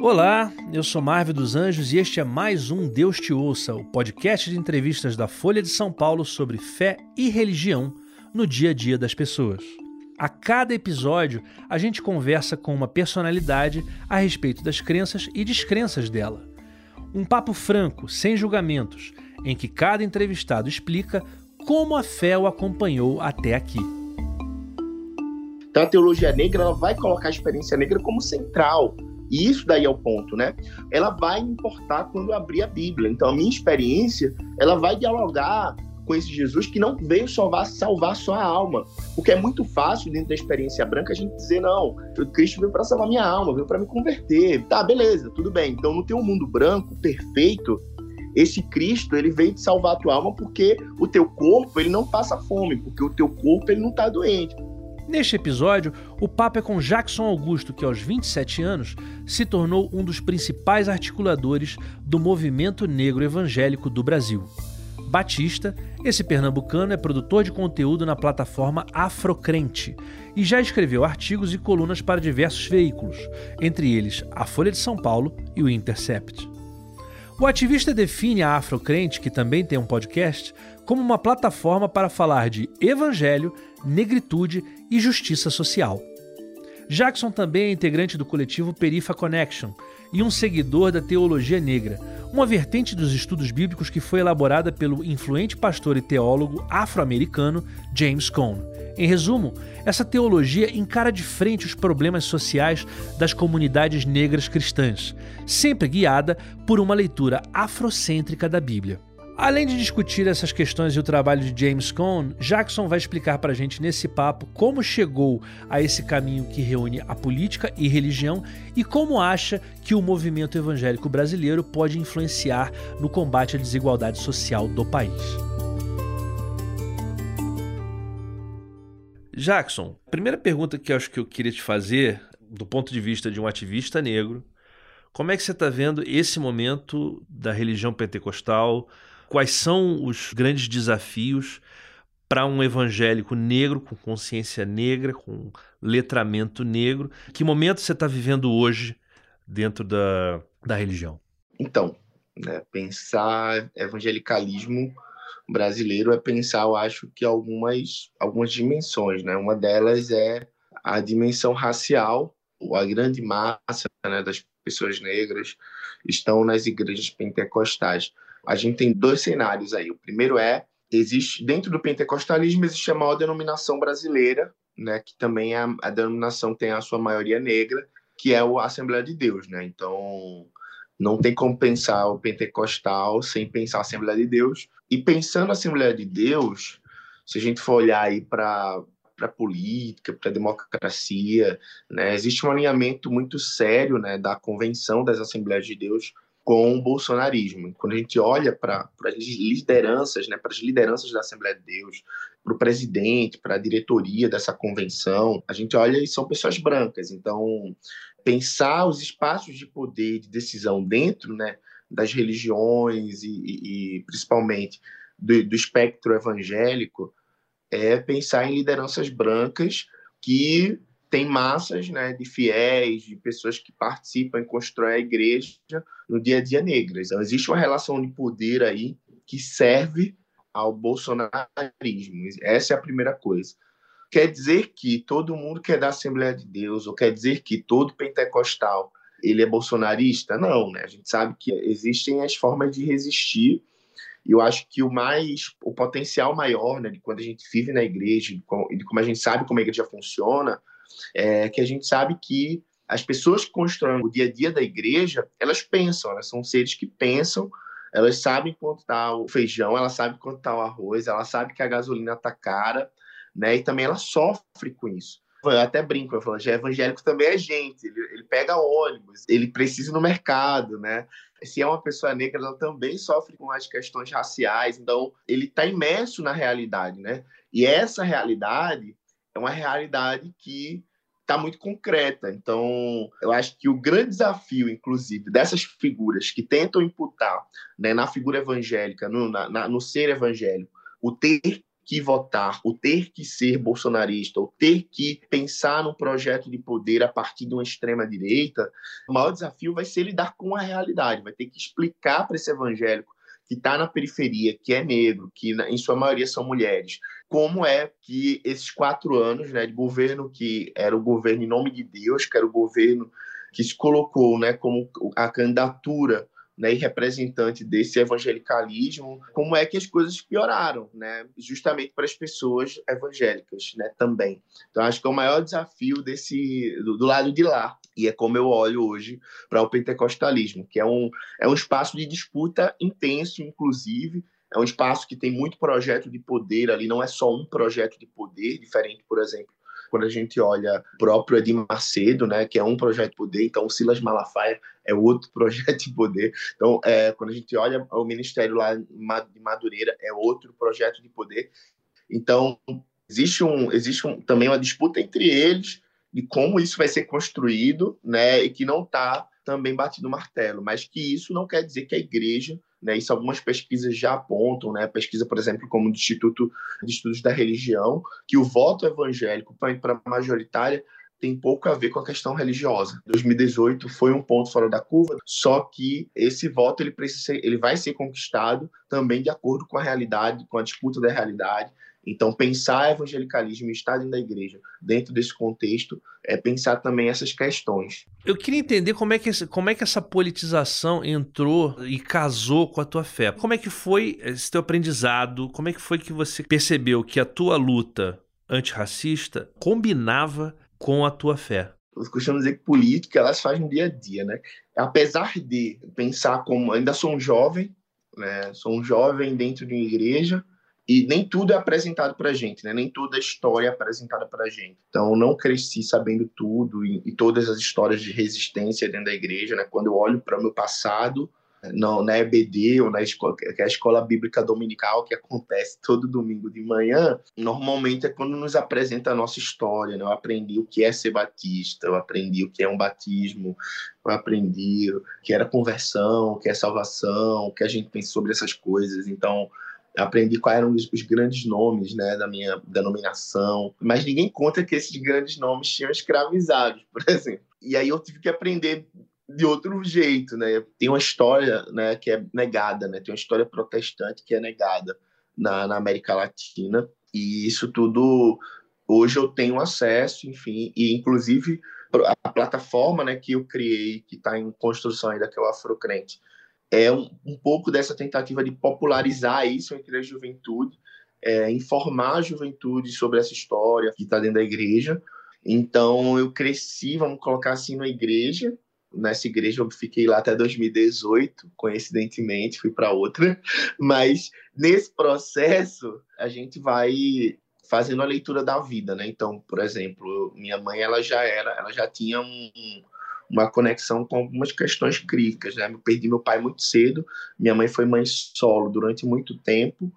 Olá, eu sou Marvel dos Anjos e este é mais um Deus Te Ouça, o podcast de entrevistas da Folha de São Paulo sobre fé e religião no dia a dia das pessoas. A cada episódio, a gente conversa com uma personalidade a respeito das crenças e descrenças dela. Um papo franco, sem julgamentos, em que cada entrevistado explica como a fé o acompanhou até aqui. Então a teologia negra ela vai colocar a experiência negra como central. E isso daí é o ponto, né? Ela vai importar quando eu abrir a Bíblia. Então a minha experiência, ela vai dialogar com esse Jesus que não veio salvar, salvar só a alma. Porque é muito fácil, dentro da experiência branca, a gente dizer, não, Cristo veio para salvar minha alma, veio para me converter. Tá, beleza, tudo bem. Então, no teu mundo branco, perfeito, esse Cristo, ele veio te salvar a tua alma porque o teu corpo, ele não passa fome, porque o teu corpo, ele não tá doente. Neste episódio, o papo é com Jackson Augusto, que aos 27 anos se tornou um dos principais articuladores do movimento negro evangélico do Brasil. Batista, esse pernambucano é produtor de conteúdo na plataforma Afrocrente e já escreveu artigos e colunas para diversos veículos, entre eles a Folha de São Paulo e o Intercept. O ativista define a Afrocrente, que também tem um podcast, como uma plataforma para falar de evangelho, negritude e justiça social. Jackson também é integrante do coletivo Perifa Connection e um seguidor da teologia negra, uma vertente dos estudos bíblicos que foi elaborada pelo influente pastor e teólogo afro-americano James Cone. Em resumo, essa teologia encara de frente os problemas sociais das comunidades negras cristãs, sempre guiada por uma leitura afrocêntrica da Bíblia. Além de discutir essas questões e o trabalho de James Cone, Jackson vai explicar para a gente nesse papo como chegou a esse caminho que reúne a política e religião e como acha que o movimento evangélico brasileiro pode influenciar no combate à desigualdade social do país. Jackson, a primeira pergunta que eu acho que eu queria te fazer, do ponto de vista de um ativista negro, como é que você está vendo esse momento da religião pentecostal? Quais são os grandes desafios para um evangélico negro, com consciência negra, com letramento negro? Que momento você está vivendo hoje dentro da, da religião? Então, né, pensar evangelicalismo brasileiro é pensar, eu acho que algumas, algumas dimensões, né? Uma delas é a dimensão racial, a grande massa né, das pessoas negras estão nas igrejas pentecostais a gente tem dois cenários aí. O primeiro é existe dentro do pentecostalismo existe a maior denominação brasileira, né, que também é a, a denominação tem a sua maioria negra, que é a Assembleia de Deus, né? Então, não tem como pensar o pentecostal sem pensar a Assembleia de Deus. E pensando a Assembleia de Deus, se a gente for olhar aí para para política, para democracia, né? Existe um alinhamento muito sério, né, da Convenção das Assembleias de Deus com o bolsonarismo. Quando a gente olha para as lideranças, né, para as lideranças da Assembleia de Deus, para o presidente, para a diretoria dessa convenção, a gente olha e são pessoas brancas. Então, pensar os espaços de poder, de decisão dentro né, das religiões e, e, e principalmente do, do espectro evangélico é pensar em lideranças brancas que tem massas né, de fiéis, de pessoas que participam e constroem a igreja no dia a dia negras. Então, existe uma relação de poder aí que serve ao bolsonarismo. Essa é a primeira coisa. Quer dizer que todo mundo quer da Assembleia de Deus, ou quer dizer que todo pentecostal ele é bolsonarista? Não, né? A gente sabe que existem as formas de resistir e eu acho que o mais, o potencial maior, né, de quando a gente vive na igreja, de como, de como a gente sabe como a igreja funciona, é que a gente sabe que as pessoas que constroem o dia a dia da igreja, elas pensam, elas são seres que pensam, elas sabem quanto está o feijão, elas sabem quanto está o arroz, elas sabem que a gasolina está cara, né? E também ela sofre com isso. Eu até brinco, eu falo, já evangélico também é gente, ele, ele pega ônibus, ele precisa ir no mercado, né? Se é uma pessoa negra, ela também sofre com as questões raciais, então ele está imerso na realidade, né? E essa realidade é uma realidade que está muito concreta. Então, eu acho que o grande desafio, inclusive, dessas figuras que tentam imputar né, na figura evangélica, no, na, no ser evangélico, o ter que votar, ou ter que ser bolsonarista, ou ter que pensar num projeto de poder a partir de uma extrema-direita, o maior desafio vai ser lidar com a realidade, vai ter que explicar para esse evangélico que está na periferia, que é negro, que em sua maioria são mulheres, como é que esses quatro anos né, de governo que era o governo em nome de Deus, que era o governo que se colocou né, como a candidatura né, e representante desse evangelicalismo, como é que as coisas pioraram, né, justamente para as pessoas evangélicas, né, também. Então acho que é o maior desafio desse do, do lado de lá e é como eu olho hoje para o pentecostalismo, que é um é um espaço de disputa intenso, inclusive é um espaço que tem muito projeto de poder ali, não é só um projeto de poder, diferente, por exemplo, quando a gente olha o próprio Edir Macedo, né, que é um projeto de poder, então o Silas Malafaia é outro projeto de poder. Então, é, quando a gente olha o ministério lá de Madureira, é outro projeto de poder. Então, existe, um, existe um, também uma disputa entre eles de como isso vai ser construído, né, e que não está também batido o martelo, mas que isso não quer dizer que a igreja né? Isso algumas pesquisas já apontam, né? Pesquisa, por exemplo, como do Instituto de Estudos da Religião, que o voto evangélico para a majoritária tem pouco a ver com a questão religiosa. 2018 foi um ponto fora da curva, só que esse voto ele precisa ser, ele vai ser conquistado também de acordo com a realidade, com a disputa da realidade então, pensar evangelicalismo e estar dentro da igreja, dentro desse contexto, é pensar também essas questões. Eu queria entender como é que, esse, como é que essa politização entrou e casou com a tua fé. Como é que foi esse teu aprendizado? Como é que foi que você percebeu que a tua luta antirracista combinava com a tua fé? Eu costumo dizer que política elas fazem no dia a dia, né? Apesar de pensar como ainda sou um jovem, né? Sou um jovem dentro de uma igreja, e nem tudo é apresentado para a gente, né? Nem toda a história é apresentada para a gente. Então, não cresci sabendo tudo e, e, todas as histórias de resistência dentro da igreja, né? Quando eu olho para o meu passado, não, na EBD ou na escola, que é a escola bíblica dominical que acontece todo domingo de manhã, normalmente é quando nos apresenta a nossa história. Né? Eu aprendi o que é ser batista, eu aprendi o que é um batismo, eu aprendi o que era conversão, o que é salvação, o que a gente pensa sobre essas coisas. Então, aprendi quais eram os, os, grandes nomes né, da minha denominação, mas ninguém conta que esses grandes nomes tinham escravizados, por exemplo. E aí eu tive que aprender de outro jeito, né? Tem uma história, né, que é negada, né? Tem uma história protestante que é negada na, na América Latina e isso tudo hoje eu tenho acesso, enfim, e inclusive a plataforma, né, que eu criei, que está em construção ainda, que é o Afrocrente, é um, um pouco dessa tentativa de popularizar isso entre a juventude, é, informar a juventude sobre essa história que está dentro da igreja. Então, eu cresci, vamos colocar assim, na igreja. Nessa igreja eu fiquei lá até 2018, coincidentemente, fui para outra. Mas nesse processo, a gente vai fazendo a leitura da vida, né? Então, por exemplo, minha mãe, ela já era, ela já tinha um, uma conexão com algumas questões críticas. Né? Eu perdi meu pai muito cedo, minha mãe foi mãe solo durante muito tempo,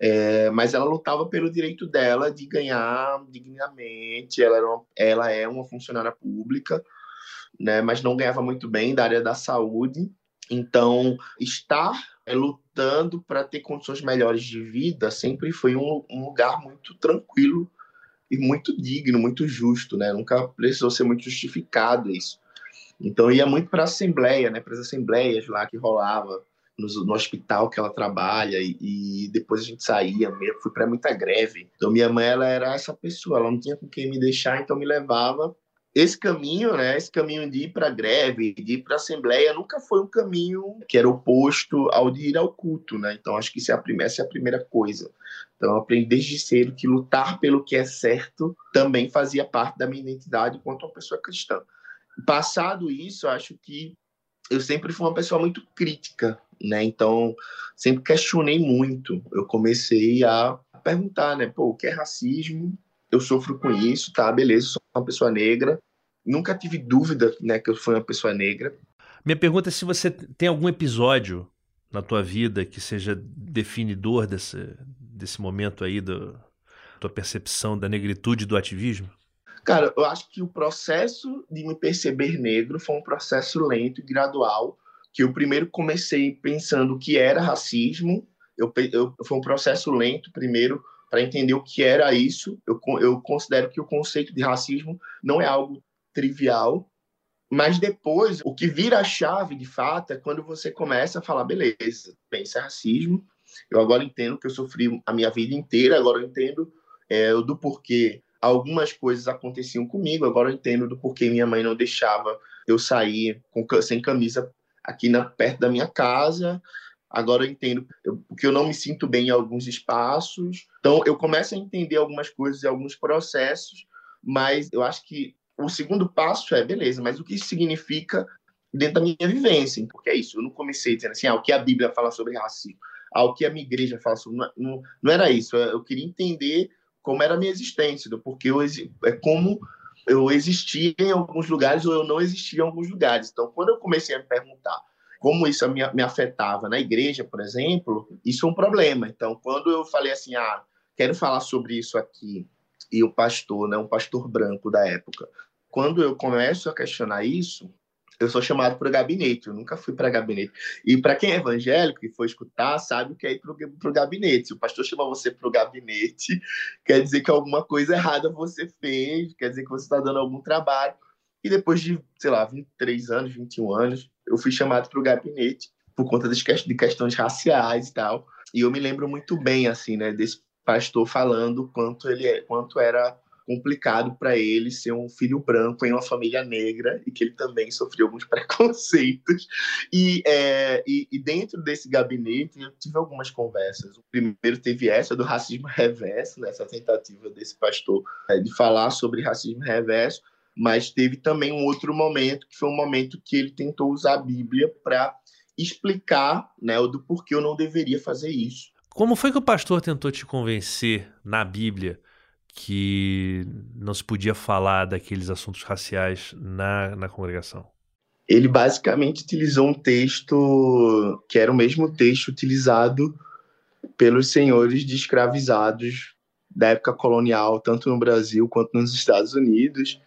é, mas ela lutava pelo direito dela de ganhar dignamente. Ela, uma, ela é uma funcionária pública, né, mas não ganhava muito bem da área da saúde. Então, estar é, lutando para ter condições melhores de vida sempre foi um, um lugar muito tranquilo e muito digno, muito justo, né? Nunca precisou ser muito justificado isso. Então ia muito para a assembleia, né, para as assembleias lá que rolava no, no, hospital que ela trabalha e, e depois a gente saía, mesmo, fui para muita greve. Então minha mãe ela era essa pessoa, ela não tinha com quem me deixar, então me levava esse caminho, né, esse caminho de ir para greve, de ir para assembleia, nunca foi um caminho que era oposto ao de ir ao culto, né? Então acho que é a primeira, essa é a primeira coisa. Então eu aprendi desde cedo que lutar pelo que é certo também fazia parte da minha identidade enquanto uma pessoa cristã. Passado isso, acho que eu sempre fui uma pessoa muito crítica, né? Então, sempre questionei muito. Eu comecei a perguntar, né? Pô, o que é racismo? Eu sofro com isso, tá? Beleza, sou uma pessoa negra. Nunca tive dúvida, né, que eu fui uma pessoa negra. Minha pergunta é se você tem algum episódio na tua vida que seja definidor desse, desse momento aí da tua percepção da negritude do ativismo? Cara, eu acho que o processo de me perceber negro foi um processo lento e gradual, que eu primeiro comecei pensando que era racismo, eu, eu foi um processo lento primeiro, para entender o que era isso. Eu, eu considero que o conceito de racismo não é algo trivial, mas depois, o que vira a chave, de fato, é quando você começa a falar, beleza, pensa é racismo, eu agora entendo que eu sofri a minha vida inteira, agora eu entendo é, do porquê algumas coisas aconteciam comigo, agora eu entendo do porquê minha mãe não deixava eu sair com, sem camisa aqui na, perto da minha casa, agora eu entendo porque eu não me sinto bem em alguns espaços. Então, eu começo a entender algumas coisas e alguns processos, mas eu acho que o segundo passo é, beleza, mas o que isso significa dentro da minha vivência? Porque é isso, eu não comecei dizendo assim, ah, o que a Bíblia fala sobre racismo, ah, o que a minha igreja fala sobre... Não, não, não era isso, eu queria entender como era a minha existência, porque eu, é como eu existia em alguns lugares ou eu não existia em alguns lugares. Então, quando eu comecei a me perguntar como isso me, me afetava na igreja, por exemplo, isso é um problema. Então, quando eu falei assim, ah, quero falar sobre isso aqui, e o pastor, né, um pastor branco da época, quando eu começo a questionar isso, eu sou chamado para o gabinete, eu nunca fui para gabinete. E para quem é evangélico e for escutar, sabe o que é ir para o gabinete. Se o pastor chama você para o gabinete, quer dizer que alguma coisa errada você fez, quer dizer que você está dando algum trabalho. E depois de, sei lá, 23 anos, 21 anos, eu fui chamado para o gabinete por conta de questões raciais e tal. E eu me lembro muito bem, assim, né, desse pastor falando quanto ele é, quanto era complicado para ele ser um filho branco em uma família negra e que ele também sofreu alguns preconceitos. E, é, e, e, dentro desse gabinete eu tive algumas conversas. O primeiro teve essa do racismo reverso, né, tentativa desse pastor é, de falar sobre racismo reverso, mas teve também um outro momento que foi um momento que ele tentou usar a Bíblia para explicar né, o do porquê eu não deveria fazer isso. Como foi que o pastor tentou te convencer na Bíblia que não se podia falar daqueles assuntos raciais na, na congregação? Ele basicamente utilizou um texto que era o mesmo texto utilizado pelos senhores de escravizados da época colonial, tanto no Brasil quanto nos Estados Unidos,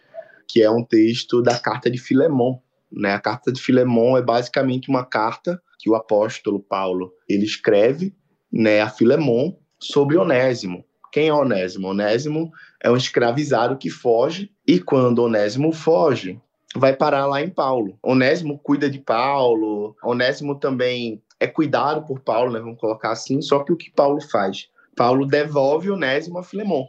que é um texto da carta de Filemon. Né? A carta de Filemon é basicamente uma carta que o apóstolo Paulo ele escreve né, a Filemon sobre Onésimo. Quem é Onésimo? Onésimo é um escravizado que foge, e quando Onésimo foge, vai parar lá em Paulo. Onésimo cuida de Paulo, Onésimo também é cuidado por Paulo, né, vamos colocar assim, só que o que Paulo faz? Paulo devolve Onésimo a Filemon.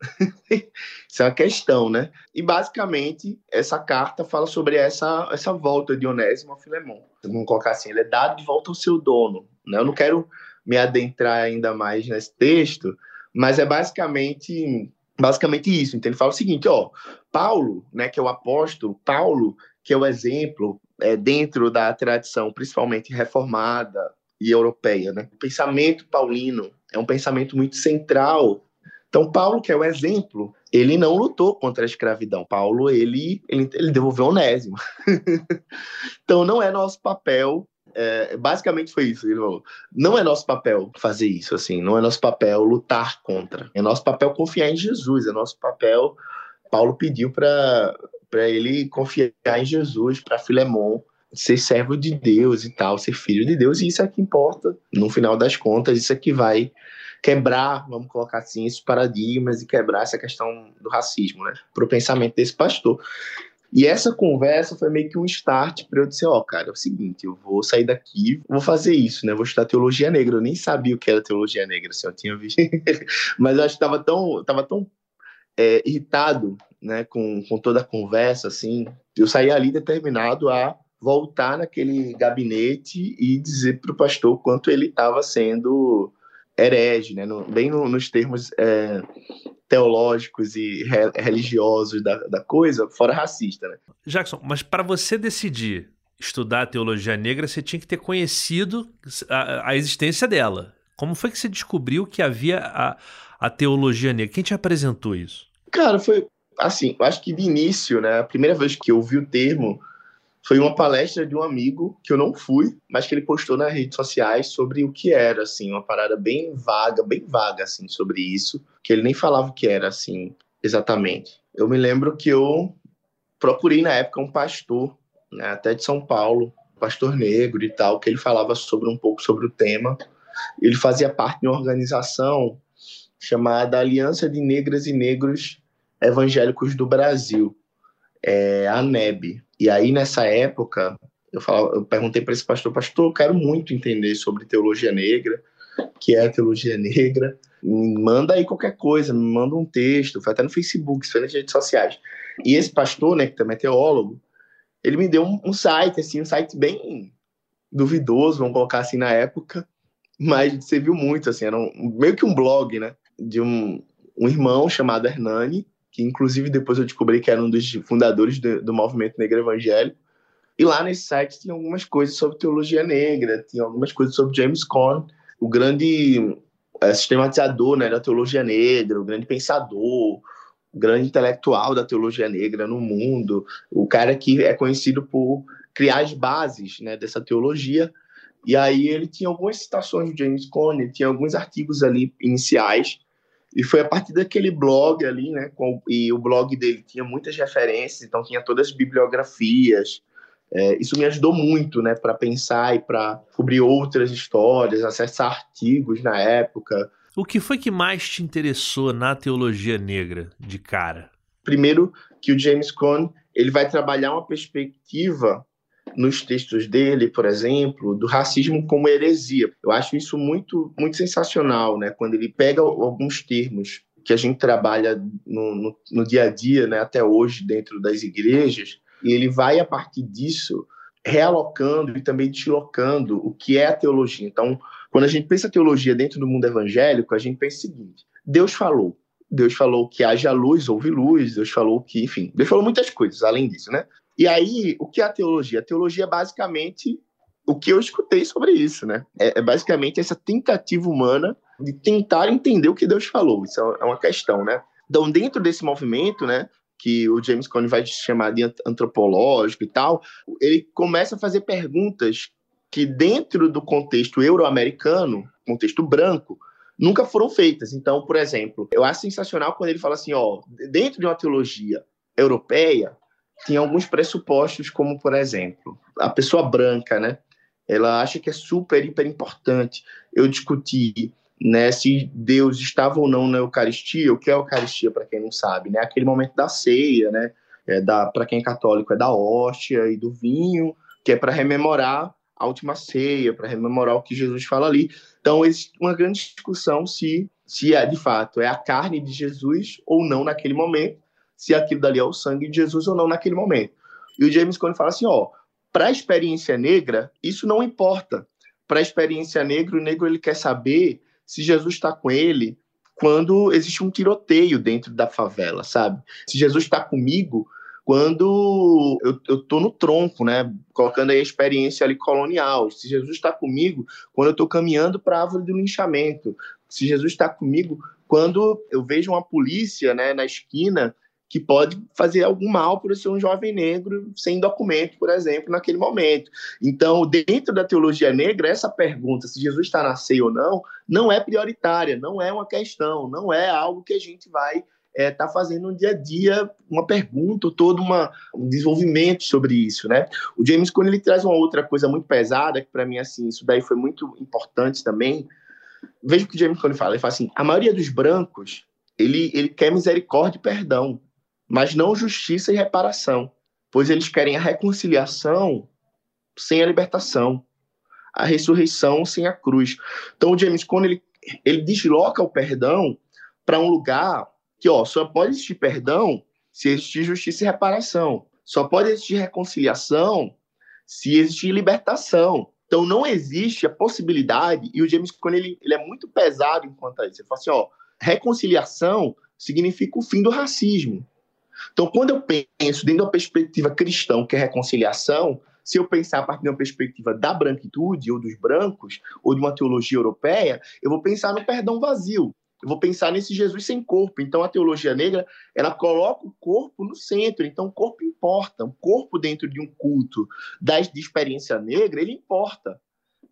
Isso é uma questão, né? E basicamente essa carta fala sobre essa, essa volta de Onésimo a Filemon. Vamos colocar assim, ele é dado de volta ao seu dono. Né? Eu não quero me adentrar ainda mais nesse texto, mas é basicamente basicamente isso. Então ele fala o seguinte, ó, Paulo, né, que é o apóstolo, Paulo, que é o exemplo é, dentro da tradição, principalmente reformada e europeia, né? O pensamento paulino é um pensamento muito central. Então Paulo, que é o exemplo, ele não lutou contra a escravidão. Paulo, ele, ele, ele devolveu Onésimo. então não é nosso papel é, basicamente foi isso. Ele falou, não é nosso papel fazer isso, assim, não é nosso papel lutar contra. É nosso papel confiar em Jesus, é nosso papel. Paulo pediu para ele confiar em Jesus, para Filemon ser servo de Deus e tal, ser filho de Deus, e isso é que importa, no final das contas, isso é que vai quebrar, vamos colocar assim, esses paradigmas e quebrar essa questão do racismo, né, para o pensamento desse pastor. E essa conversa foi meio que um start para eu dizer, ó, oh, cara, é o seguinte, eu vou sair daqui, vou fazer isso, né? Vou estudar teologia negra. Eu nem sabia o que era teologia negra, assim, eu tinha visto. Mas eu acho que tava tão, tava tão é, irritado, né, com, com toda a conversa, assim. Eu saí ali determinado a voltar naquele gabinete e dizer para o pastor quanto ele estava sendo herege, né? No, bem no, nos termos é, teológicos e re, religiosos da, da coisa, fora racista, né? Jackson, mas para você decidir estudar a teologia negra, você tinha que ter conhecido a, a, existência dela. Como foi que você descobriu que havia a, a teologia negra? Quem te apresentou isso? Cara, foi assim, eu acho que de início, né, a primeira vez que eu ouvi o termo foi uma palestra de um amigo que eu não fui, mas que ele postou nas redes sociais sobre o que era, assim, uma parada bem vaga, bem vaga, assim, sobre isso, que ele nem falava o que era, assim, exatamente. Eu me lembro que eu procurei na época um pastor, né, até de São Paulo, pastor negro e tal, que ele falava sobre um pouco sobre o tema. Ele fazia parte de uma organização chamada Aliança de Negras e Negros Evangélicos do Brasil, é, a NEB. E aí, nessa época, eu, falava, eu perguntei para esse pastor, pastor, eu quero muito entender sobre teologia negra, que é a teologia negra, me manda aí qualquer coisa, me manda um texto, foi até no Facebook, foi nas redes sociais. E esse pastor, né, que também é teólogo, ele me deu um, site, assim, um site bem duvidoso, vamos colocar assim, na época, mas você viu muito, assim, era um, meio que um blog, né, de um, um irmão chamado Hernani, que inclusive depois eu descobri que era um dos fundadores do, do movimento negro evangélico. E lá nesse site tinha algumas coisas sobre teologia negra, tinha algumas coisas sobre James Cone, o grande é, sistematizador né, da teologia negra, o grande pensador, o grande intelectual da teologia negra no mundo, o cara que é conhecido por criar as bases né, dessa teologia. E aí ele tinha algumas citações de James Cone, tinha alguns artigos ali iniciais e foi a partir daquele blog ali, né? Com, e o blog dele tinha muitas referências, então tinha todas as bibliografias. É, isso me ajudou muito, né, para pensar e para cobrir outras histórias, acessar artigos na época. O que foi que mais te interessou na teologia negra de cara? Primeiro, que o James Cone ele vai trabalhar uma perspectiva nos textos dele, por exemplo, do racismo como heresia. Eu acho isso muito, muito sensacional, né? Quando ele pega alguns termos que a gente trabalha no, no, no dia a dia, né, até hoje, dentro das igrejas, e ele vai, a partir disso, realocando e também deslocando o que é a teologia. Então, quando a gente pensa teologia dentro do mundo evangélico, a gente pensa o seguinte: Deus falou. Deus falou que haja luz, houve luz. Deus falou que, enfim, Deus falou muitas coisas além disso, né? E aí, o que é a teologia? A teologia é basicamente o que eu escutei sobre isso, né? É, é, basicamente essa tentativa humana de tentar entender o que Deus falou. Isso é uma questão, né? Então, dentro desse movimento, né, que o James Cone vai chamar de antropológico e tal, ele começa a fazer perguntas que dentro do contexto euro-americano, contexto branco, nunca foram feitas. Então, por exemplo, eu acho sensacional quando ele fala assim, ó, dentro de uma teologia europeia, tinha alguns pressupostos, como, por exemplo, a pessoa branca, né? Ela acha que é super, hiper importante eu discutir né, se Deus estava ou não na Eucaristia. O que é a Eucaristia, para quem não sabe? Né? Aquele momento da ceia, né? É para quem é católico, é da hóstia e do vinho, que é para rememorar a última ceia, para rememorar o que Jesus fala ali. Então, existe uma grande discussão se, se é, de fato, é a carne de Jesus ou não naquele momento se aquilo dali é o sangue de Jesus ou não naquele momento. E o James Cone fala assim, ó, para a experiência negra, isso não importa. Para a experiência negra, o negro ele quer saber se Jesus está com ele quando existe um tiroteio dentro da favela, sabe? Se Jesus está comigo quando eu, eu tô no tronco, né? Colocando aí a experiência ali colonial. Se Jesus está comigo quando eu estou caminhando para a árvore do linchamento. Se Jesus está comigo quando eu vejo uma polícia né, na esquina que pode fazer algum mal por ser um jovem negro sem documento, por exemplo, naquele momento. Então, dentro da teologia negra, essa pergunta se Jesus está na ceia ou não, não é prioritária, não é uma questão, não é algo que a gente vai estar é, tá fazendo no dia a dia uma pergunta, todo uma, um desenvolvimento sobre isso, né? O James Cone ele traz uma outra coisa muito pesada que para mim assim isso daí foi muito importante também. Veja o que o James Cone fala, ele fala assim: a maioria dos brancos ele, ele quer misericórdia e perdão, mas não justiça e reparação, pois eles querem a reconciliação sem a libertação, a ressurreição sem a cruz. Então, o James Cone ele, ele desloca o perdão para um lugar que ó, só pode existir perdão se existir justiça e reparação. Só pode existir reconciliação se existir libertação. Então não existe a possibilidade, e o James Cone ele, ele é muito pesado enquanto a isso. Ele fala assim: ó, reconciliação significa o fim do racismo. Então, quando eu penso dentro da perspectiva cristã, que é reconciliação, se eu pensar a partir de uma perspectiva da branquitude ou dos brancos, ou de uma teologia europeia, eu vou pensar no perdão vazio. Eu vou pensar nesse Jesus sem corpo. Então, a teologia negra, ela coloca o corpo no centro. Então, o corpo importa. O corpo dentro de um culto das, de experiência negra, ele importa.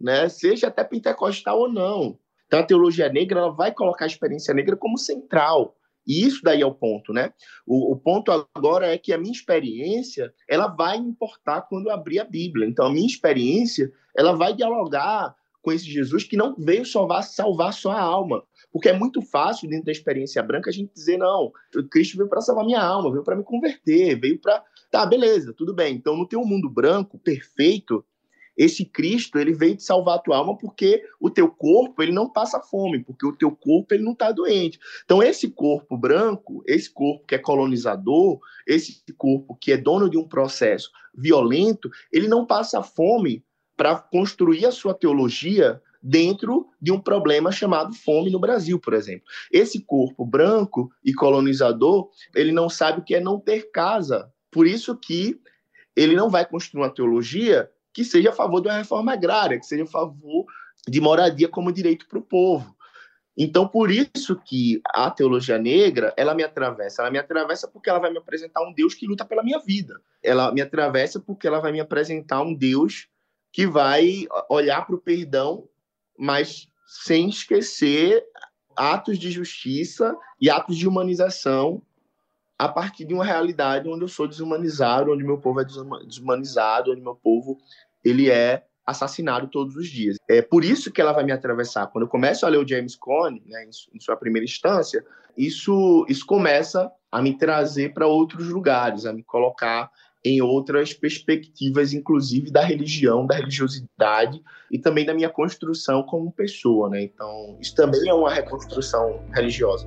Né? Seja até pentecostal ou não. Então, a teologia negra, ela vai colocar a experiência negra como central. E isso daí é o ponto, né? O, o, ponto agora é que a minha experiência, ela vai importar quando eu abrir a Bíblia. Então, a minha experiência, ela vai dialogar com esse Jesus que não veio salvar, salvar só a alma, Porque é muito fácil, dentro da experiência branca, a gente dizer: não, Cristo veio para salvar minha alma, veio para me converter, veio para. Tá, beleza, tudo bem. Então, no teu mundo branco perfeito, esse Cristo ele veio te salvar a tua alma porque o teu corpo ele não passa fome, porque o teu corpo ele não está doente. Então esse corpo branco, esse corpo que é colonizador, esse corpo que é dono de um processo violento, ele não passa fome para construir a sua teologia dentro de um problema chamado fome no Brasil, por exemplo. Esse corpo branco e colonizador, ele não sabe o que é não ter casa. Por isso que ele não vai construir uma teologia que seja a favor de uma reforma agrária, que seja a favor de moradia como direito para o povo. Então, por isso que a teologia negra, ela me atravessa. Ela me atravessa porque ela vai me apresentar um Deus que luta pela minha vida. Ela me atravessa porque ela vai me apresentar um Deus que vai olhar para o perdão, mas sem esquecer atos de justiça e atos de humanização a partir de uma realidade onde eu sou desumanizado, onde meu povo é desumanizado, onde meu povo ele é assassinado todos os dias. É por isso que ela vai me atravessar. Quando eu começo a ler o James Cone, né, em sua primeira instância, isso, isso começa a me trazer para outros lugares, a me colocar em outras perspectivas, inclusive da religião, da religiosidade e também da minha construção como pessoa. Né? Então, isso também é uma reconstrução religiosa.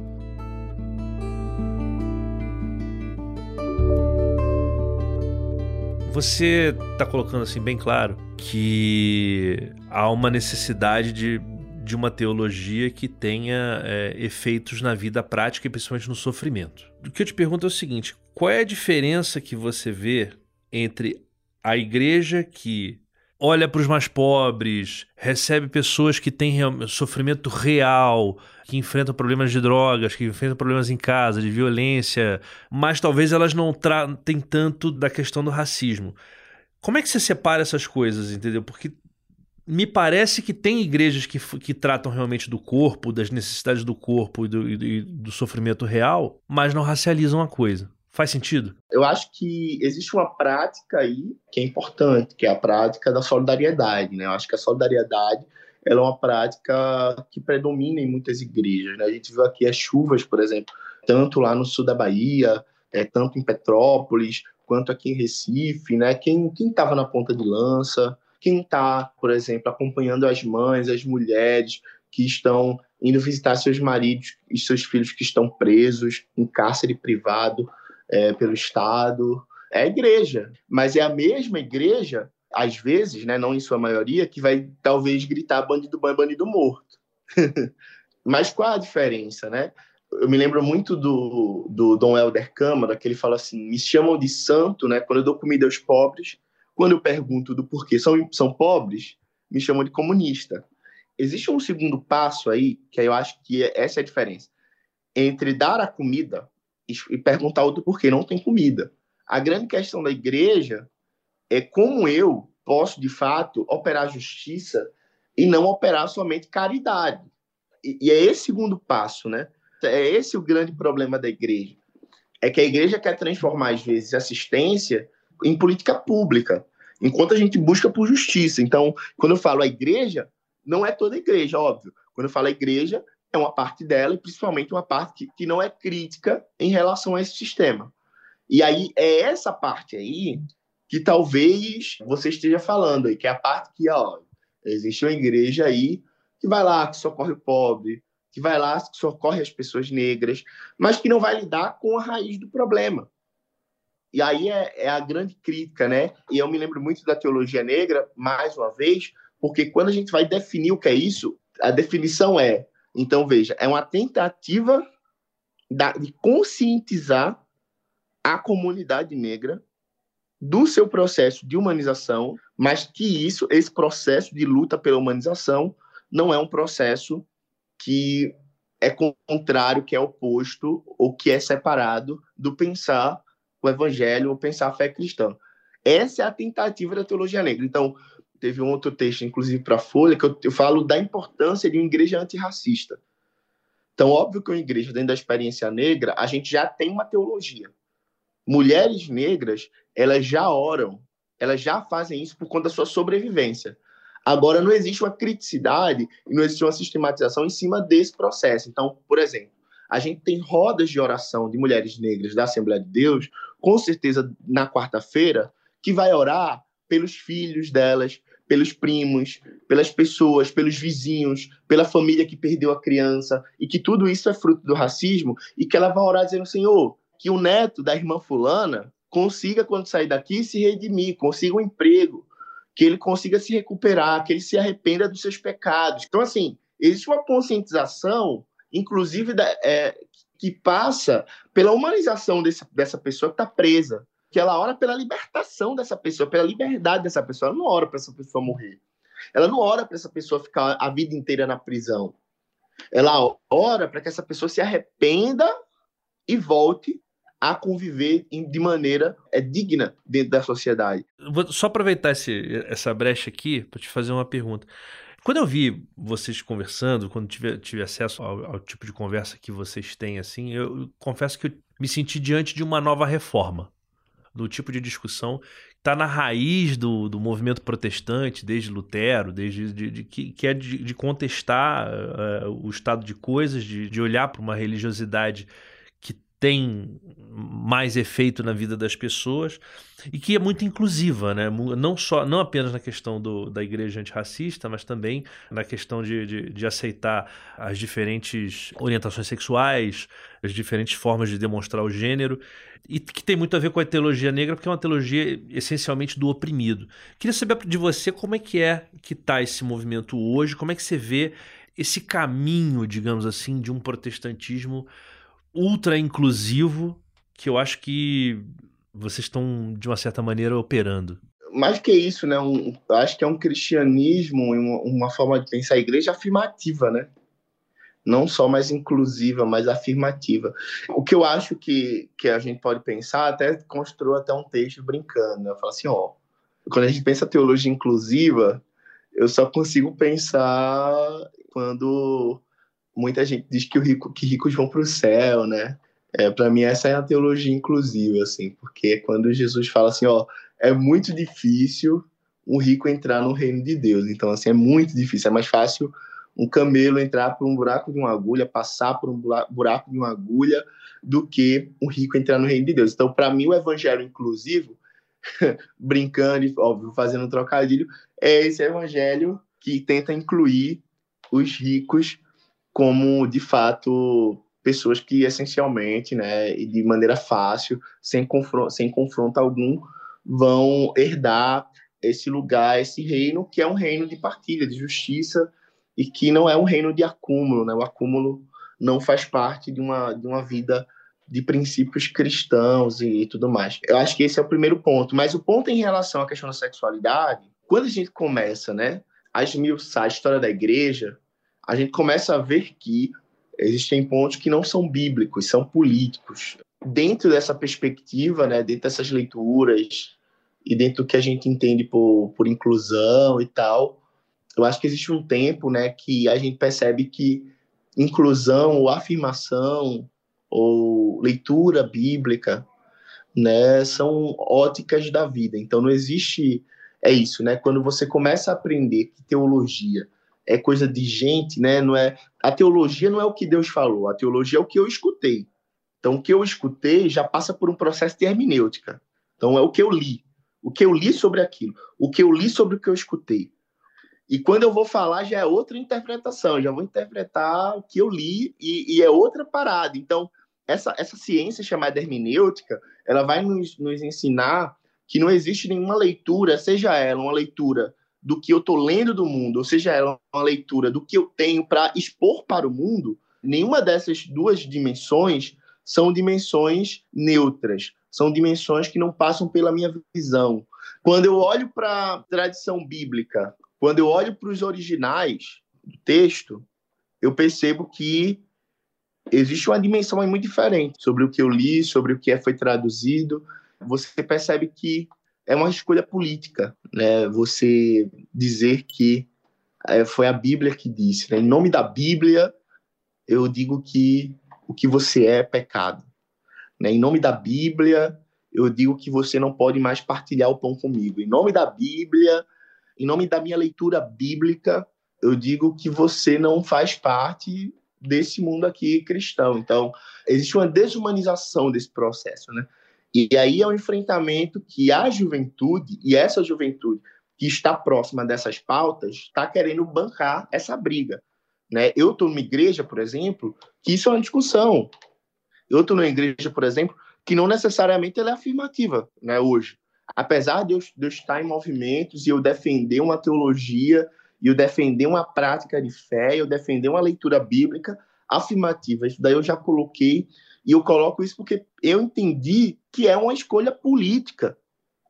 Você está colocando assim bem claro que há uma necessidade de, de uma teologia que tenha é, efeitos na vida prática e principalmente no sofrimento. O que eu te pergunto é o seguinte: qual é a diferença que você vê entre a igreja que olha para os mais pobres, recebe pessoas que têm sofrimento real, que enfrentam problemas de drogas, que enfrentam problemas em casa, de violência, mas talvez elas não tratem tanto da questão do racismo. Como é que você separa essas coisas, entendeu? Porque me parece que tem igrejas que, que tratam realmente do corpo, das necessidades do corpo e do, e do sofrimento real, mas não racializam a coisa. Faz sentido? Eu acho que existe uma prática aí que é importante, que é a prática da solidariedade, né? Eu acho que a solidariedade ela é uma prática que predomina em muitas igrejas, né? A gente viu aqui as chuvas, por exemplo, tanto lá no sul da Bahia, é, tanto em Petrópolis, quanto aqui em Recife, né? Quem estava na ponta de lança, quem está, por exemplo, acompanhando as mães, as mulheres que estão indo visitar seus maridos e seus filhos que estão presos em cárcere privado, é, pelo Estado. É a igreja, mas é a mesma igreja, às vezes, né, não em sua maioria, que vai talvez gritar bandido bom é bandido morto. mas qual a diferença, né? Eu me lembro muito do, do Dom Helder Câmara, que ele fala assim: me chamam de santo, né? Quando eu dou comida aos pobres. Quando eu pergunto do porquê são, são pobres, me chamam de comunista. Existe um segundo passo aí, que eu acho que essa é a diferença, entre dar a comida e perguntar outro porquê não tem comida. A grande questão da igreja é como eu posso, de fato, operar justiça e não operar somente caridade. E, e é esse segundo passo, né? É esse o grande problema da igreja. É que a igreja quer transformar, às vezes, assistência em política pública, enquanto a gente busca por justiça. Então, quando eu falo a igreja, não é toda a igreja, óbvio. Quando eu falo a igreja, é uma parte dela, e principalmente uma parte que, que não é crítica em relação a esse sistema. E aí é essa parte aí que talvez você esteja falando aí, que é a parte que, ó, existe uma igreja aí que vai lá, que socorre o pobre, que vai lá, que socorre as pessoas negras, mas que não vai lidar com a raiz do problema. E aí é, é a grande crítica, né? E eu me lembro muito da teologia negra, mais uma vez, porque quando a gente vai definir o que é isso, a definição é então, veja, é uma tentativa de conscientizar a comunidade negra do seu processo de humanização, mas que isso, esse processo de luta pela humanização, não é um processo que é contrário, que é oposto ou que é separado do pensar o evangelho ou pensar a fé cristã. Essa é a tentativa da teologia negra. Então, teve um outro texto, inclusive para a Folha, que eu, eu, falo da importância de uma igreja antirracista. Então, óbvio que uma igreja, dentro da experiência negra, a gente já tem uma teologia. Mulheres negras, elas já oram, elas já fazem isso por conta da sua sobrevivência. Agora, não existe uma criticidade e não existe uma sistematização em cima desse processo. Então, por exemplo, a gente tem rodas de oração de mulheres negras da Assembleia de Deus, com certeza na quarta-feira, que vai orar pelos filhos delas, pelos primos, pelas pessoas, pelos vizinhos, pela família que perdeu a criança, e que tudo isso é fruto do racismo, e que ela vai orar dizendo: Senhor, que o neto da irmã Fulana consiga, quando sair daqui, se redimir, consiga um emprego, que ele consiga se recuperar, que ele se arrependa dos seus pecados. Então, assim, existe uma conscientização, inclusive, da, é, que passa pela humanização desse, dessa pessoa que está presa que ela ora pela libertação dessa pessoa, pela liberdade dessa pessoa. Ela não ora para essa pessoa morrer. Ela não ora para essa pessoa ficar a vida inteira na prisão. Ela ora para que essa pessoa se arrependa e volte a conviver de maneira é, digna dentro da sociedade. Vou só aproveitar esse, essa brecha aqui para te fazer uma pergunta. Quando eu vi vocês conversando, quando tive, tive acesso ao, ao, tipo de conversa que vocês têm, assim, eu, eu confesso que eu me senti diante de uma nova reforma do tipo de discussão que está na raiz do, do movimento protestante, desde Lutero, desde de, de, que, que é de, de contestar uh, o estado de coisas, de, de olhar para uma religiosidade tem mais efeito na vida das pessoas e que é muito inclusiva, né? não, só, não apenas na questão do, da igreja antirracista, mas também na questão de, de, de, aceitar as diferentes orientações sexuais, as diferentes formas de demonstrar o gênero, e que tem muito a ver com a teologia negra, porque é uma teologia essencialmente do oprimido. Queria saber de você como é que é que está esse movimento hoje, como é que você vê esse caminho, digamos assim, de um protestantismo ultra inclusivo que eu acho que vocês estão, de uma certa maneira, operando. Mais que isso, né? Um, acho que é um cristianismo, uma, uma forma de pensar a igreja afirmativa, né? Não só mais inclusiva, mas afirmativa. O que eu acho que, que a gente pode pensar, até construiu até um texto brincando, né? Eu falo assim, ó, quando a gente pensa teologia inclusiva, eu só consigo pensar quando muita gente diz que, o rico, que ricos vão para o céu, né? É, para mim essa é a teologia inclusiva, assim, porque quando Jesus fala assim, ó, é muito difícil um rico entrar no reino de Deus. Então, assim, é muito difícil. É mais fácil um camelo entrar por um buraco de uma agulha, passar por um buraco de uma agulha, do que um rico entrar no reino de Deus. Então, para mim, o evangelho inclusivo, brincando e, óbvio, fazendo um trocadilho, é esse evangelho que tenta incluir os ricos como de fato pessoas que essencialmente, né, e de maneira fácil, sem confronto, sem confronto algum, vão herdar esse lugar, esse reino que é um reino de partilha, de justiça e que não é um reino de acúmulo, né? O acúmulo não faz parte de uma de uma vida de princípios cristãos e, e tudo mais. Eu acho que esse é o primeiro ponto. Mas o ponto em relação à questão da sexualidade, quando a gente começa, né, a esmiuçar a história da igreja, a gente começa a ver que existem pontos que não são bíblicos, são políticos. Dentro dessa perspectiva, né, dentro dessas leituras e dentro do que a gente entende por, por inclusão e tal, eu acho que existe um tempo né, que a gente percebe que inclusão ou afirmação ou leitura bíblica né, são óticas da vida. Então não existe é isso, né? Quando você começa a aprender que teologia é coisa de gente, né? Não é a teologia não é o que Deus falou, a teologia é o que eu escutei. Então o que eu escutei já passa por um processo de hermenêutica. Então é o que eu li, o que eu li sobre aquilo, o que eu li sobre o que eu escutei. E quando eu vou falar já é outra interpretação, já vou interpretar o que eu li e, e é outra parada. Então essa essa ciência chamada hermenêutica, ela vai nos, nos ensinar que não existe nenhuma leitura, seja ela uma leitura do que eu estou lendo do mundo, ou seja, ela é uma leitura do que eu tenho para expor para o mundo, nenhuma dessas duas dimensões são dimensões neutras, são dimensões que não passam pela minha visão. Quando eu olho para a tradição bíblica, quando eu olho para os originais do texto, eu percebo que existe uma dimensão muito diferente sobre o que eu li, sobre o que foi traduzido. Você percebe que é uma escolha política, né? Você dizer que é, foi a Bíblia que disse, né? em nome da Bíblia, eu digo que o que você é é pecado. Né? Em nome da Bíblia, eu digo que você não pode mais partilhar o pão comigo. Em nome da Bíblia, em nome da minha leitura bíblica, eu digo que você não faz parte desse mundo aqui cristão. Então, existe uma desumanização desse processo, né? E aí é um enfrentamento que a juventude, e essa juventude que está próxima dessas pautas, está querendo bancar essa briga. Né? Eu estou numa igreja, por exemplo, que isso é uma discussão. Eu estou numa igreja, por exemplo, que não necessariamente ela é afirmativa né, hoje. Apesar de eu, de eu estar em movimentos e eu defender uma teologia, e eu defender uma prática de fé, eu defender uma leitura bíblica afirmativa, isso daí eu já coloquei e eu coloco isso porque eu entendi que é uma escolha política.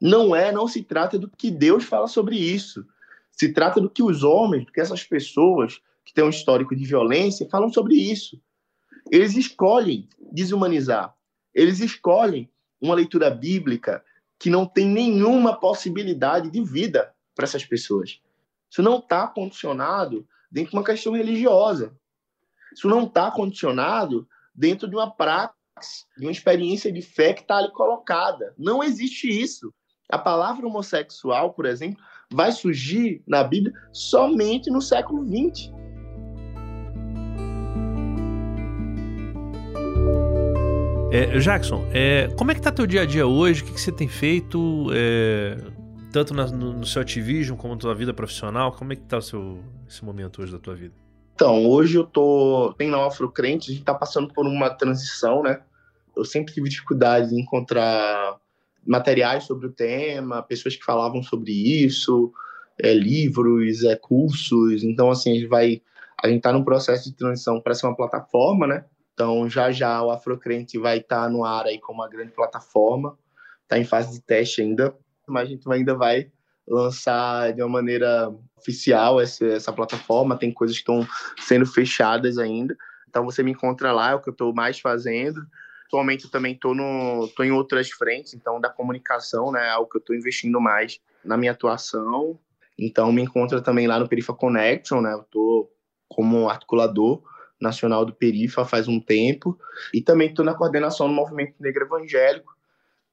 Não é, não se trata do que Deus fala sobre isso. Se trata do que os homens, do que essas pessoas que têm um histórico de violência falam sobre isso. Eles escolhem desumanizar. Eles escolhem uma leitura bíblica que não tem nenhuma possibilidade de vida para essas pessoas. Isso não está condicionado dentro de uma questão religiosa. Isso não está condicionado dentro de uma prática, de uma experiência de fé que está ali colocada. Não existe isso. A palavra homossexual, por exemplo, vai surgir na Bíblia somente no século XX. É, Jackson, é, como é que tá teu dia a dia hoje? O que, que você tem feito? É, tanto na, no, no, seu ativismo como na tua vida profissional? Como é que tá o seu, esse momento hoje da tua vida? Então, hoje eu tô tem na Afrocrente, a gente tá passando por uma transição, né? Eu sempre tive dificuldade em encontrar materiais sobre o tema, pessoas que falavam sobre isso, é, livros, é, cursos. Então, assim, a gente vai. A gente está num processo de transição para ser uma plataforma, né? Então, já já o Afrocrente vai estar tá no ar aí como uma grande plataforma. Está em fase de teste ainda, mas a gente ainda vai lançar de uma maneira oficial essa, essa plataforma. Tem coisas que estão sendo fechadas ainda. Então, você me encontra lá, é o que eu estou mais fazendo. Atualmente eu também estou no, tô em outras frentes, então da comunicação, né, é algo que eu estou investindo mais na minha atuação. Então me encontra também lá no Perifa Connection, né, eu estou como articulador nacional do Perifa faz um tempo e também estou na coordenação do Movimento Negro Evangélico,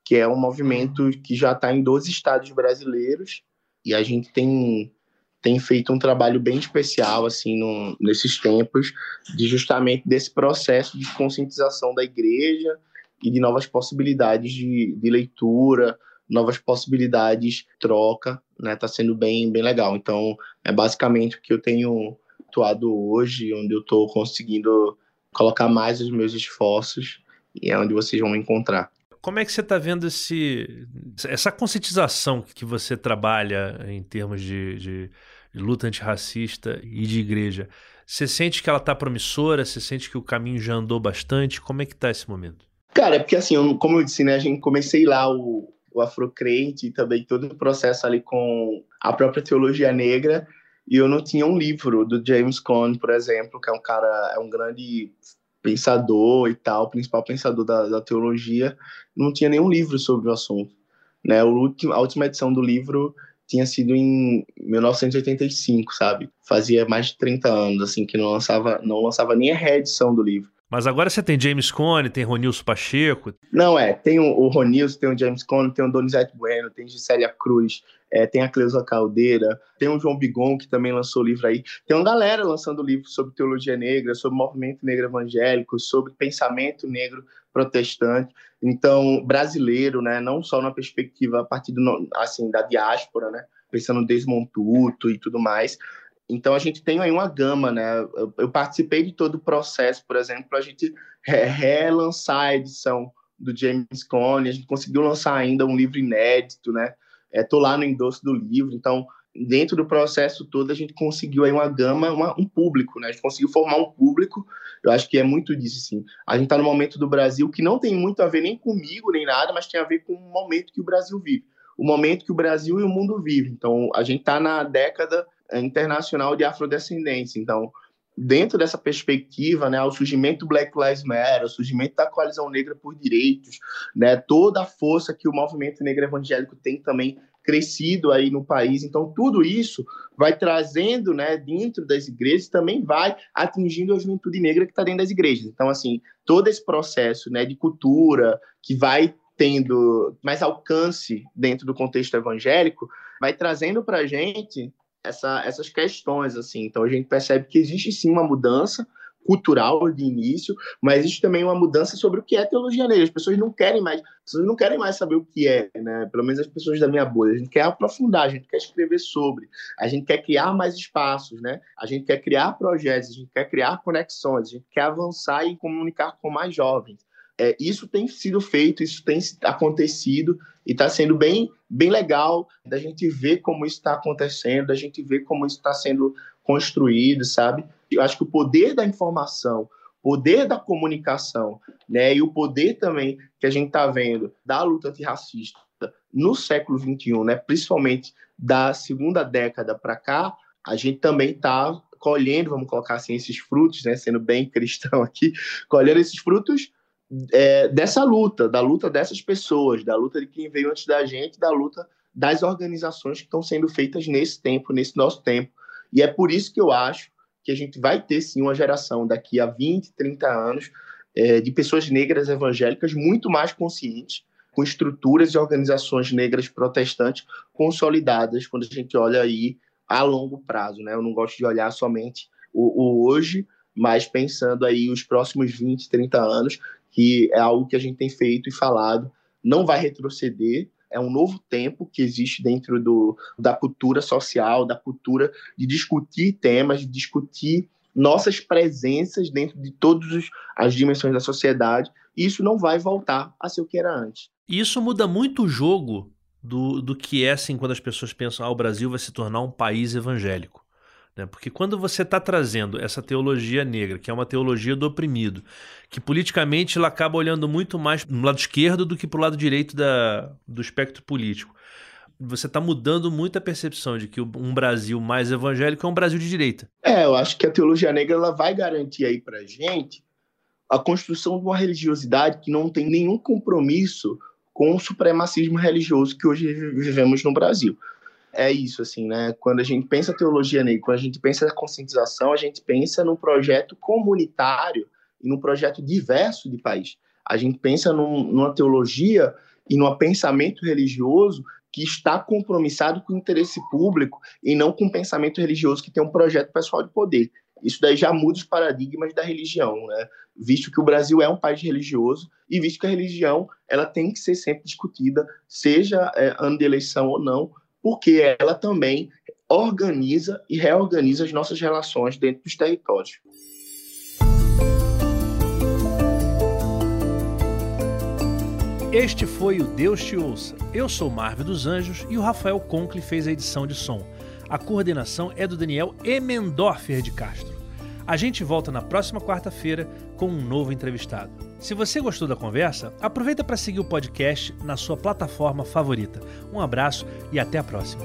que é um movimento que já está em 12 estados brasileiros e a gente tem tem feito um trabalho bem especial assim no, nesses tempos de justamente desse processo de conscientização da igreja e de novas possibilidades de, de leitura, novas possibilidades de troca, né? Tá sendo bem bem legal. Então é basicamente o que eu tenho atuado hoje, onde eu estou conseguindo colocar mais os meus esforços e é onde vocês vão me encontrar. Como é que você está vendo esse, essa conscientização que você trabalha em termos de, de, de luta antirracista e de igreja? Você sente que ela está promissora? Você sente que o caminho já andou bastante? Como é que está esse momento? Cara, é porque assim, eu, como eu disse, né, a gente comecei lá o, o Afrocrente e também todo o processo ali com a própria teologia negra e eu não tinha um livro do James Cone, por exemplo, que é um cara, é um grande pensador e tal, principal pensador da, da teologia, não tinha nenhum livro sobre o assunto. Né? O último, a última edição do livro tinha sido em 1985, sabe? Fazia mais de 30 anos, assim, que não lançava, não lançava nem a reedição do livro. Mas agora você tem James Cone, tem Ronilson Pacheco. Não, é. Tem o, Ronilson, tem o James Cone, tem o Donizete Bueno, tem Gisélia Cruz, é, tem a Cleusa Caldeira, tem o João Bigon, que também lançou livro aí. Tem uma galera lançando livro sobre teologia negra, sobre movimento negro evangélico, sobre pensamento negro protestante. Então, brasileiro, né? Não só na perspectiva a partir do, assim, da diáspora, né? Pensando no desmontuto e tudo mais, então a gente tem aí uma gama, né? Eu, eu participei de todo o processo, por exemplo, para a gente re relançar a edição do James Cone, a gente conseguiu lançar ainda um livro inédito, né? Estou é, lá no endosso do livro, então dentro do processo todo a gente conseguiu aí uma gama, uma, um público, né? A gente conseguiu formar um público. Eu acho que é muito disso, sim. A gente está no momento do Brasil que não tem muito a ver nem comigo nem nada, mas tem a ver com o momento que o Brasil vive, o momento que o Brasil e o mundo vivem. Então a gente está na década internacional de afrodescendência. Então, dentro dessa perspectiva, né, o surgimento do Black Lives Matter, o surgimento da coalizão negra por direitos, né, toda a força que o movimento negro evangélico tem também crescido aí no país. Então, tudo isso vai trazendo, né, dentro das igrejas, também vai atingindo a juventude negra que está dentro das igrejas. Então, assim, todo esse processo, né, de cultura que vai tendo mais alcance dentro do contexto evangélico, vai trazendo para a gente essa, essas questões, assim. Então a gente percebe que existe sim uma mudança, cultural de início, mas existe também uma mudança sobre o que é teologia negra. As pessoas não querem mais, pessoas não querem mais saber o que é, né? Pelo menos as pessoas da minha bolha. A gente quer aprofundar, a gente quer escrever sobre, a gente quer criar mais espaços, né? A gente quer criar projetos, a gente quer criar conexões, a gente quer avançar e comunicar com mais jovens. É, isso tem sido feito, isso tem acontecido e está sendo bem, bem legal da gente ver como isso está acontecendo, da gente ver como isso está sendo construído, sabe? Eu acho que o poder da informação, poder da comunicação, né, e o poder também que a gente está vendo da luta antirracista no século XXI, né, principalmente da segunda década para cá, a gente também está colhendo, vamos colocar assim, esses frutos, né, sendo bem cristão aqui, colhendo esses frutos é, dessa luta, da luta dessas pessoas, da luta de quem veio antes da gente, da luta das organizações que estão sendo feitas nesse tempo, nesse nosso tempo. E é por isso que eu acho que a gente vai ter sim uma geração daqui a 20, 30 anos é, de pessoas negras evangélicas muito mais conscientes, com estruturas e organizações negras protestantes consolidadas quando a gente olha aí a longo prazo, né? Eu não gosto de olhar somente o, o hoje, mas pensando aí os próximos 20, 30 anos, que é algo que a gente tem feito e falado, não vai retroceder, é um novo tempo que existe dentro do, da cultura social, da cultura de discutir temas, de discutir nossas presenças dentro de todas as dimensões da sociedade. E isso não vai voltar a ser o que era antes. Isso muda muito o jogo do, do que é assim quando as pessoas pensam ah, o Brasil vai se tornar um país evangélico. Né? Porque quando você está trazendo essa teologia negra, que é uma teologia do oprimido, que politicamente ela acaba olhando muito mais no lado esquerdo do que para o lado direito da, do espectro político. Você está mudando muito a percepção de que um Brasil mais evangélico é um Brasil de direita. É, eu acho que a teologia negra ela vai garantir aí para gente a construção de uma religiosidade que não tem nenhum compromisso com o supremacismo religioso que hoje vivemos no Brasil é isso, assim, né? Quando a gente pensa teologia negra, quando a gente pensa na conscientização, a gente pensa num projeto comunitário e num projeto diverso de país. A gente pensa num, numa teologia e num pensamento religioso que está compromissado com o interesse público e não com o pensamento religioso que tem um projeto pessoal de poder. Isso daí já muda os paradigmas da religião, né? Visto que o Brasil é um país religioso e visto que a religião ela tem que ser sempre discutida, seja é, ano de eleição ou não, porque ela também organiza e reorganiza as nossas relações dentro dos territórios. Este foi o Deus Te Ouça. Eu sou Marvel dos Anjos e o Rafael Conkle fez a edição de som. A coordenação é do Daniel Emendorfer de Castro. A gente volta na próxima quarta-feira com um novo entrevistado. Se você gostou da conversa, aproveita para seguir o podcast na sua plataforma favorita. Um abraço e até a próxima.